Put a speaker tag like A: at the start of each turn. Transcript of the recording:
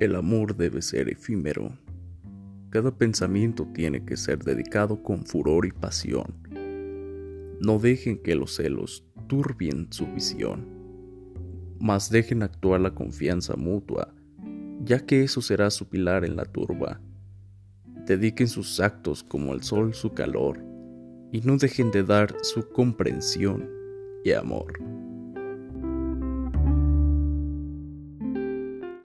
A: El amor debe ser efímero. Cada pensamiento tiene que ser dedicado con furor y pasión. No dejen que los celos turbien su visión, mas dejen actuar la confianza mutua, ya que eso será su pilar en la turba. Dediquen sus actos como el sol su calor, y no dejen de dar su comprensión y amor.